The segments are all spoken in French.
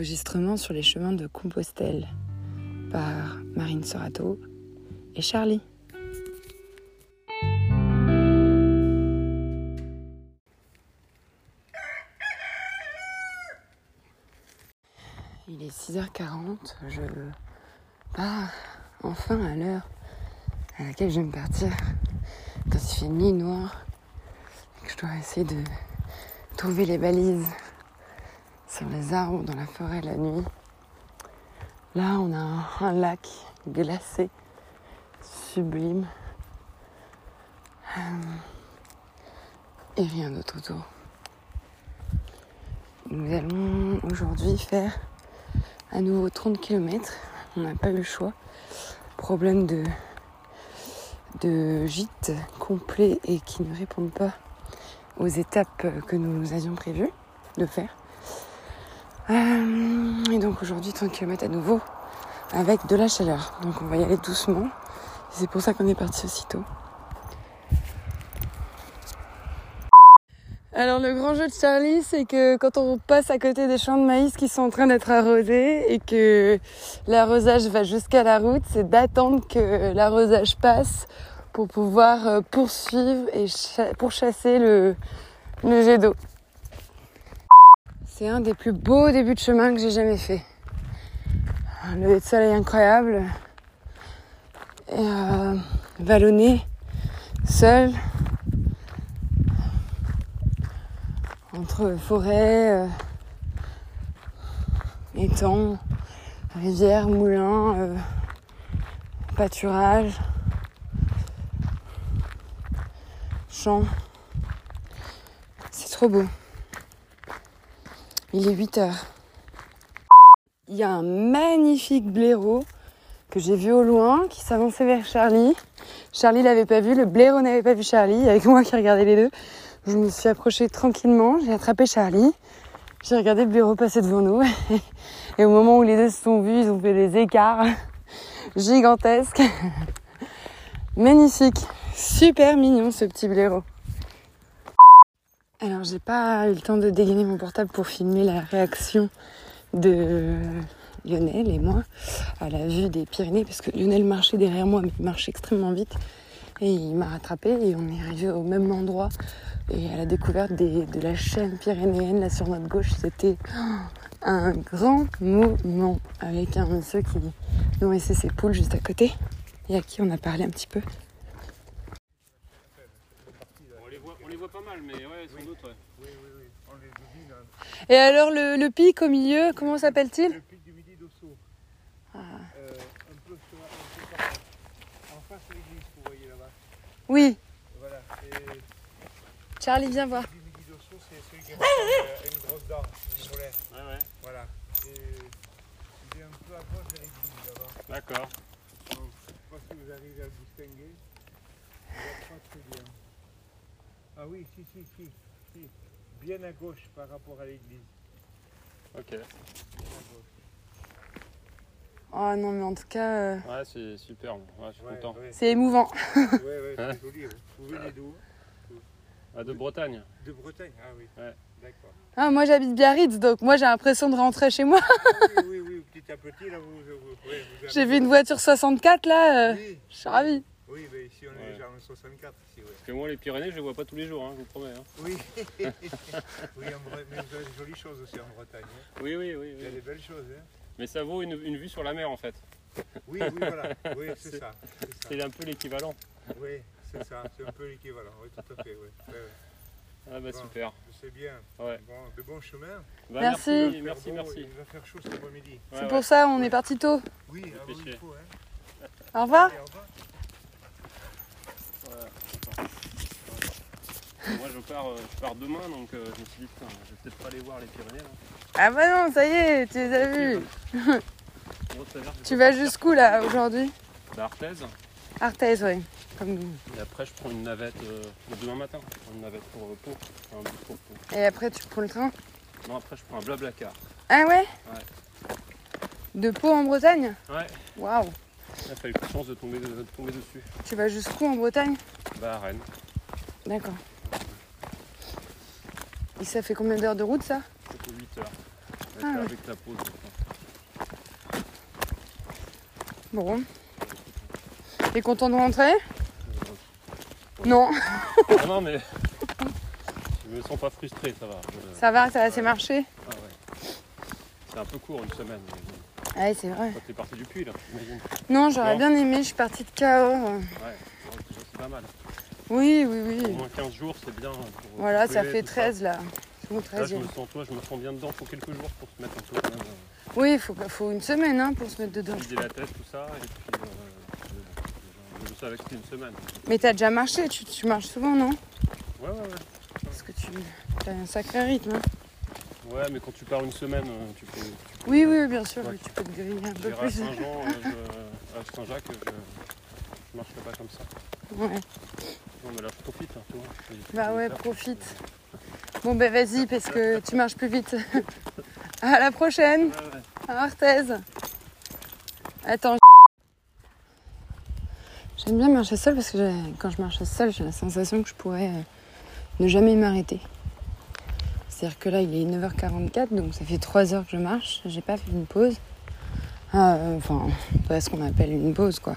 enregistrement sur les chemins de Compostelle par Marine Sorato et Charlie. Il est 6h40, je pars enfin à l'heure à laquelle je vais me partir quand il fait nuit noire et que je dois essayer de trouver les balises sur les arbres dans la forêt la nuit. Là, on a un, lac glacé, sublime. Euh, et rien d'autre autour. Nous allons aujourd'hui faire à nouveau 30 km. On n'a pas eu le choix. Problème de, de gîte complet et qui ne répondent pas aux étapes que nous avions prévues de faire. Euh, et donc aujourd'hui 30 km à nouveau avec de la chaleur. Donc on va y aller doucement. C'est pour ça qu'on est parti aussitôt. Alors le grand jeu de Charlie, c'est que quand on passe à côté des champs de maïs qui sont en train d'être arrosés et que l'arrosage va jusqu'à la route, c'est d'attendre que l'arrosage passe pour pouvoir euh, poursuivre et pour chasser le, le jet d'eau. C'est un des plus beaux débuts de chemin que j'ai jamais fait. Un lever de soleil incroyable. Et euh, vallonné, seul, entre forêt, euh, étangs, rivière, moulin, euh, pâturage, champs. C'est trop beau. Il est 8 heures. Il y a un magnifique blaireau que j'ai vu au loin qui s'avançait vers Charlie. Charlie l'avait pas vu, le blaireau n'avait pas vu Charlie, avec moi qui regardais les deux. Je me suis approchée tranquillement, j'ai attrapé Charlie. J'ai regardé le blaireau passer devant nous. Et au moment où les deux se sont vus, ils ont fait des écarts gigantesques. Magnifique. Super mignon ce petit blaireau. Alors j'ai pas eu le temps de dégainer mon portable pour filmer la réaction de Lionel et moi à la vue des Pyrénées parce que Lionel marchait derrière moi mais il marchait extrêmement vite et il m'a rattrapé et on est arrivé au même endroit et à la découverte de la chaîne pyrénéenne là sur notre gauche c'était un grand moment avec un monsieur qui nourrissait ses poules juste à côté et à qui on a parlé un petit peu pas mal, mais ouais. Oui, oui, oui. On les devine. Hein. Et alors, le, le, pic au milieu, comment s'appelle-t-il? Le pic du Midi d'Osso. Ah. Euh, un peu sur un peu par En face de l'église, vous voyez là-bas. Oui. Voilà. Et... Charlie, viens voir. Le Midi d'Osso, c'est celui qui a une grosse dent, une molaire. Ouais, ouais. Voilà. Et il est un peu à gauche de l'église là-bas. D'accord. Donc, je ne sais pas si vous arrivez à le distinguer. Il va pas très bien. Ah oui, si, si, si, Bien à gauche par rapport à l'église. Ok. Oh non, mais en tout cas. Euh... Ouais, c'est super. Ouais, je suis content. Ouais. C'est émouvant. ouais, ouais, c'est hein joli. Vous venez d'où? Ah, De Bretagne. De Bretagne, ah oui. Ouais. D'accord. Ah, moi j'habite Biarritz, donc moi j'ai l'impression de rentrer chez moi. ah, oui, oui, oui, petit à petit, là, vous. vous, vous, vous j'ai vu une voiture 64 là, euh, oui. je suis ravie. Oui, mais ici on est déjà en 64. Ici, Parce que moi, les Pyrénées, je les vois pas tous les jours, hein, je vous promets. Hein. Oui, oui en mais vous avez des jolies choses aussi en Bretagne. Hein. Oui, oui, oui. Il y a des belles choses. Hein. Mais ça vaut une, une, vue sur la mer en fait. Oui, oui, voilà. Oui, c'est ça. C'est un peu l'équivalent. Oui, c'est ça. C'est un peu l'équivalent. Oui, tout à fait. Oui. oui, Ah bah bon, super. C'est bien. Ouais. Bon, de bons chemins. Bah, merci. Merci, merci, merci. Il va faire chaud cet après-midi. Ouais, c'est pour ça on est parti tôt. Oui, ah, oui il faut. Hein. Au revoir. Allez, au revoir. Moi je pars, euh, je pars demain donc euh, je me suis dit putain, je vais peut-être pas aller voir les Pyrénées là. Ah bah non, ça y est, tu les as vus. tu vas jusqu'où là aujourd'hui? Bah Arthez. Arthez, oui. Comme... Et après je prends une navette euh, demain matin. Je prends une navette pour Pau. Un bus pour Pau. Et après tu prends le train? Non après je prends un blablacar. Ah ouais? Ouais. De Pau en Bretagne? Ouais. Waouh. Il a fallu de chance de tomber, de, de tomber dessus. Tu vas jusqu'où en Bretagne? Bah à Rennes. D'accord. Et ça fait combien d'heures de route ça? Ça fait 8 heures. avec, Ah ouais. avec la pause. Bon. T'es content de rentrer? Euh, Non. ah non, mais je me sens pas frustré, ça va. Ça va, ça a assez marché? Ah ouais. C'est un peu court une semaine. mais. Ah Ouais, c'est vrai. T'es parti du puits là. Non, j'aurais bien aimé, je suis partie de Cahors. Ouais, bon, c'est pas mal. Oui, oui, Au oui. moins 15 jours, c'est bien. pour Voilà, ça fait tout 13 là. C'est mon Là, je 13 me sens, toi, je me sens bien dedans. Faut quelques jours pour se mettre même, euh, Oui, il faut, faut une semaine hein, pour se mettre dedans. vider la tête, tout ça. Et puis, euh, je, je savais que c'était une semaine. Mais t'as déjà marché, tu, tu marches souvent, non? Ouais, ouais, ouais. Parce que tu as un sacré rythme. hein. Ouais, mais quand tu pars une semaine, euh, tu peux. tu peux- Oui, oui, bien sûr, Ouais. tu peux te griller un peu J'irai à plus. Saint-Jean, euh, je- à Saint-Jacques, je, je marcherai pas comme ça. Ouais. Non, mais là, je profite. Hein, tu vois. Je- Bah ouais, profite. Bon, ben vas-y, parce que tu marches plus vite. à la prochaine, Ouais, ouais. à Arthez. Attends. J'aime bien marcher seule parce que quand je marche seule, j'ai la sensation que je pourrais euh, ne jamais m'arrêter. C'est-à-dire que là, il est 9h44, donc ça fait 3 heures que je marche. J'ai pas fait une pause. Ah, euh, Enfin, pas ce qu'on appelle une pause, quoi.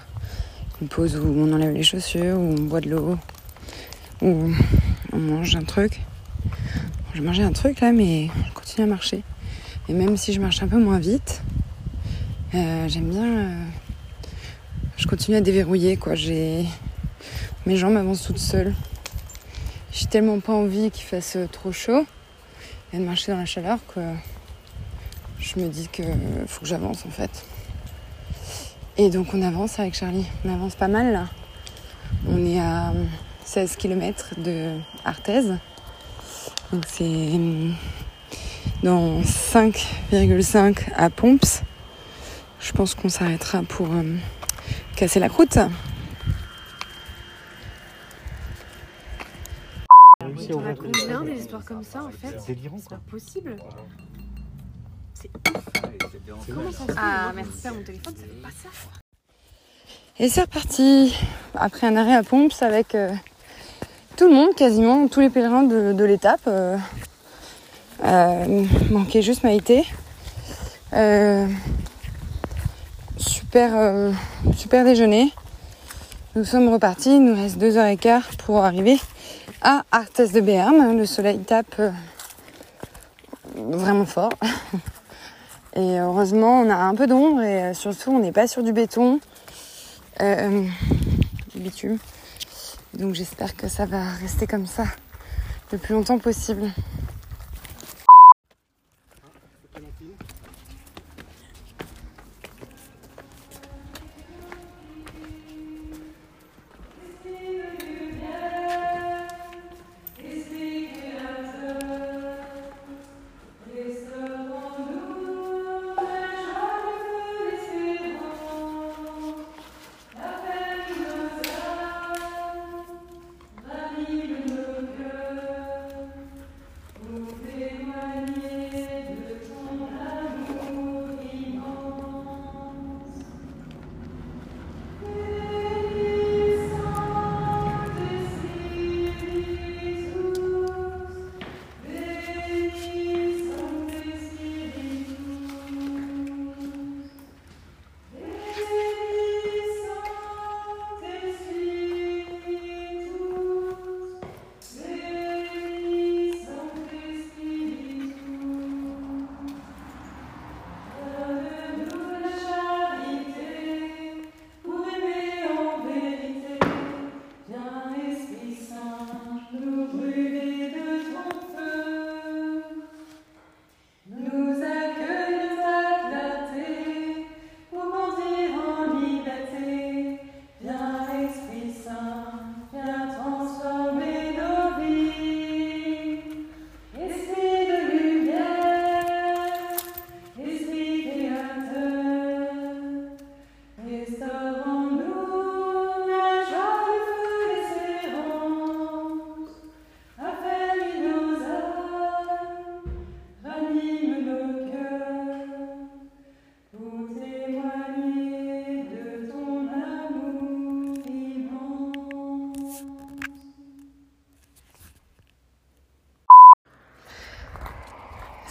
Une pause où on enlève les chaussures, où on boit de l'eau, où on mange un truc. Je mangeais un truc là, mais je continue à marcher. Et même si je marche un peu moins vite, euh, j'aime bien. euh, je continue à déverrouiller quoi. J'ai mes jambes avancent toutes seules. J'ai tellement pas envie qu'il fasse trop chaud et de marcher dans la chaleur que je me dis que faut que j'avance en fait. Et donc on avance avec Charlie. On avance pas mal là. On est à 16 km de Arthez. Donc c'est dans 5,5 à Pomps. Je pense qu'on s'arrêtera pour euh, casser la croûte. Histoires comme ça en fait C'est délirant C'est quoi. pas possible. C'est C'est Comment ça se fait Ah, merci. perds mon téléphone, ça fait pas ça. Et c'est reparti. Après un arrêt à Pomps avec euh, tout le monde, quasiment tous les pèlerins de, de l'étape. Euh, euh, manquait juste Maïté. Euh, super, euh, super déjeuner. Nous sommes repartis. Il nous reste deux heures et quart pour arriver à Arthès de Béarn. Le soleil tape euh, vraiment fort. Et heureusement, on a un peu d'ombre et euh, surtout, on n'est pas sur du béton euh, du bitume. Donc j'espère que ça va rester comme ça le plus longtemps possible.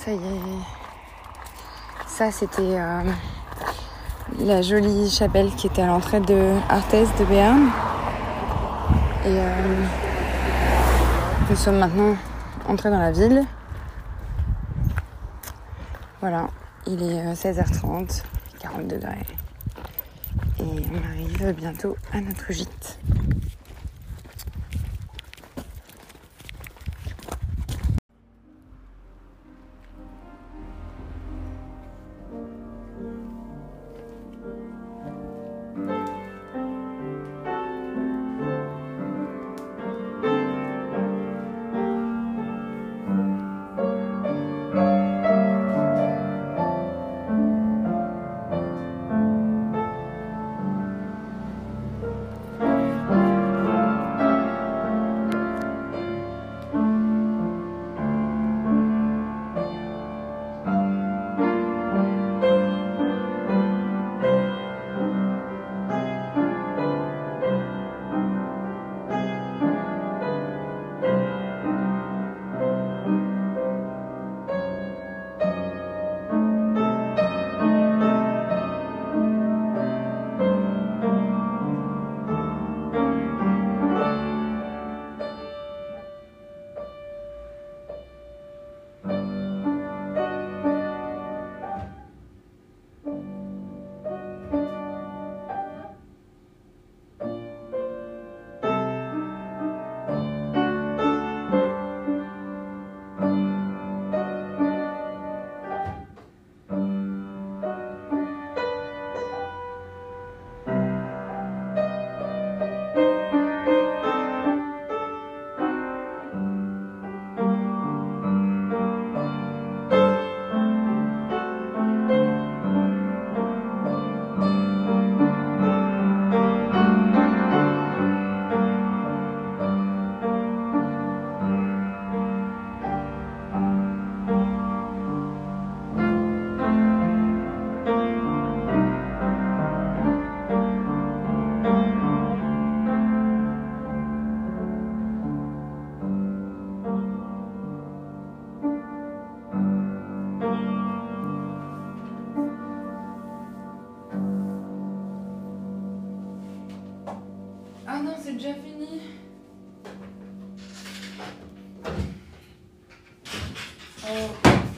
Ça y est, Ça, c'était euh, la jolie chapelle qui était à l'entrée de Arthès de Béarn. Et euh, nous sommes maintenant entrés dans la ville. Voilà, il est euh, 16h30, 40 degrés. Et on arrive bientôt à notre gîte.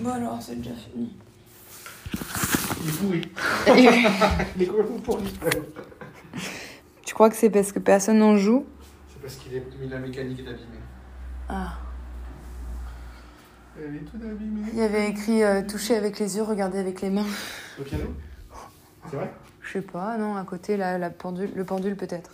Bon alors, c'est déjà fini. Il est pourri. Il est complètement pourri. Tu crois que c'est parce que personne n'en joue? C'est parce qu'il est la mécanique est abîmée. Ah. Elle est toute abîmée. Il y avait écrit euh, toucher avec les yeux, regarder avec les mains. Au piano? C'est vrai? Je sais pas, non, à côté, la pendule, le pendule peut-être.